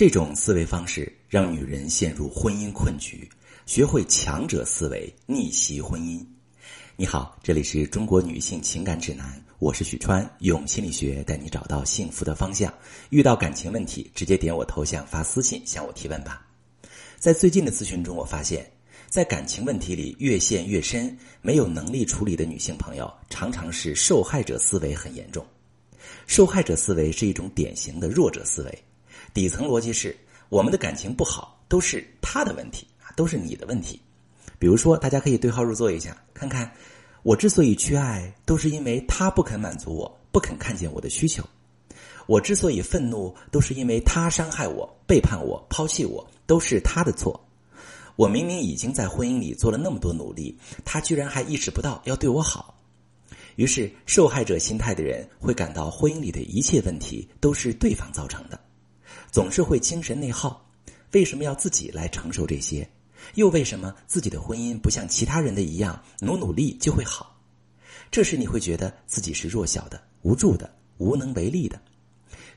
这种思维方式让女人陷入婚姻困局，学会强者思维，逆袭婚姻。你好，这里是中国女性情感指南，我是许川，用心理学带你找到幸福的方向。遇到感情问题，直接点我头像发私信向我提问吧。在最近的咨询中，我发现，在感情问题里越陷越深、没有能力处理的女性朋友，常常是受害者思维很严重。受害者思维是一种典型的弱者思维，底层逻辑是我们的感情不好都是他的问题啊，都是你的问题。比如说，大家可以对号入座一下，看看我之所以缺爱，都是因为他不肯满足我，不肯看见我的需求；我之所以愤怒，都是因为他伤害我、背叛我、抛弃我，都是他的错。我明明已经在婚姻里做了那么多努力，他居然还意识不到要对我好。于是，受害者心态的人会感到婚姻里的一切问题都是对方造成的，总是会精神内耗。为什么要自己来承受这些？又为什么自己的婚姻不像其他人的一样努努力就会好？这时你会觉得自己是弱小的、无助的、无能为力的，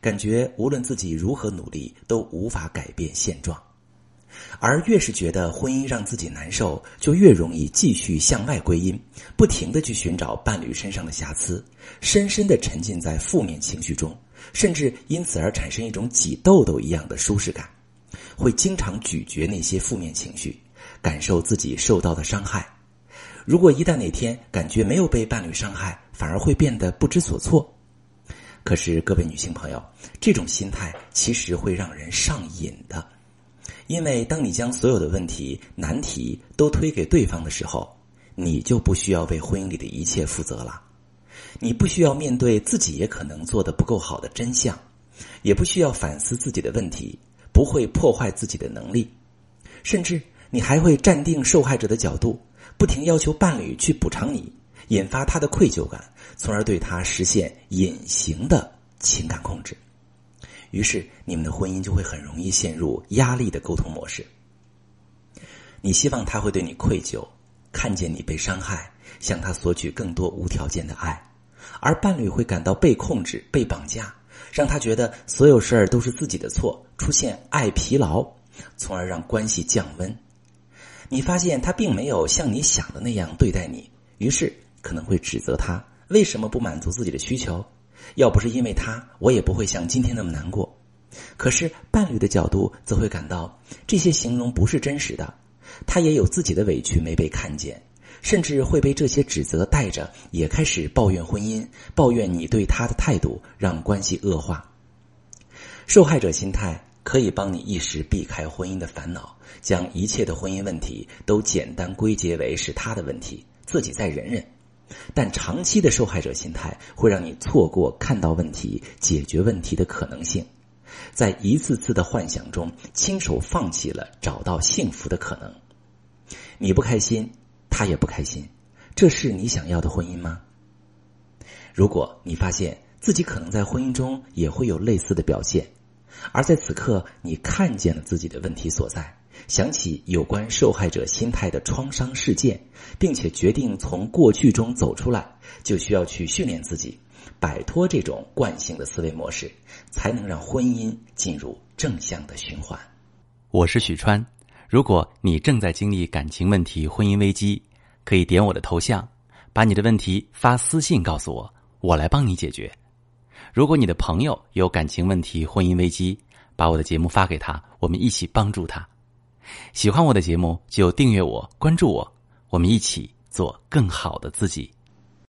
感觉无论自己如何努力都无法改变现状。而越是觉得婚姻让自己难受，就越容易继续向外归因，不停的去寻找伴侣身上的瑕疵，深深的沉浸在负面情绪中，甚至因此而产生一种挤痘痘一样的舒适感。会经常咀嚼那些负面情绪，感受自己受到的伤害。如果一旦哪天感觉没有被伴侣伤害，反而会变得不知所措。可是各位女性朋友，这种心态其实会让人上瘾的，因为当你将所有的问题、难题都推给对方的时候，你就不需要为婚姻里的一切负责了。你不需要面对自己也可能做的不够好的真相，也不需要反思自己的问题。不会破坏自己的能力，甚至你还会站定受害者的角度，不停要求伴侣去补偿你，引发他的愧疚感，从而对他实现隐形的情感控制。于是，你们的婚姻就会很容易陷入压力的沟通模式。你希望他会对你愧疚，看见你被伤害，向他索取更多无条件的爱，而伴侣会感到被控制、被绑架。让他觉得所有事儿都是自己的错，出现爱疲劳，从而让关系降温。你发现他并没有像你想的那样对待你，于是可能会指责他为什么不满足自己的需求。要不是因为他，我也不会像今天那么难过。可是伴侣的角度则会感到这些形容不是真实的，他也有自己的委屈没被看见。甚至会被这些指责带着，也开始抱怨婚姻，抱怨你对他的态度，让关系恶化。受害者心态可以帮你一时避开婚姻的烦恼，将一切的婚姻问题都简单归结为是他的问题，自己再忍忍。但长期的受害者心态会让你错过看到问题、解决问题的可能性，在一次次的幻想中，亲手放弃了找到幸福的可能。你不开心。他也不开心，这是你想要的婚姻吗？如果你发现自己可能在婚姻中也会有类似的表现，而在此刻你看见了自己的问题所在，想起有关受害者心态的创伤事件，并且决定从过去中走出来，就需要去训练自己，摆脱这种惯性的思维模式，才能让婚姻进入正向的循环。我是许川。如果你正在经历感情问题、婚姻危机，可以点我的头像，把你的问题发私信告诉我，我来帮你解决。如果你的朋友有感情问题、婚姻危机，把我的节目发给他，我们一起帮助他。喜欢我的节目就订阅我、关注我，我们一起做更好的自己。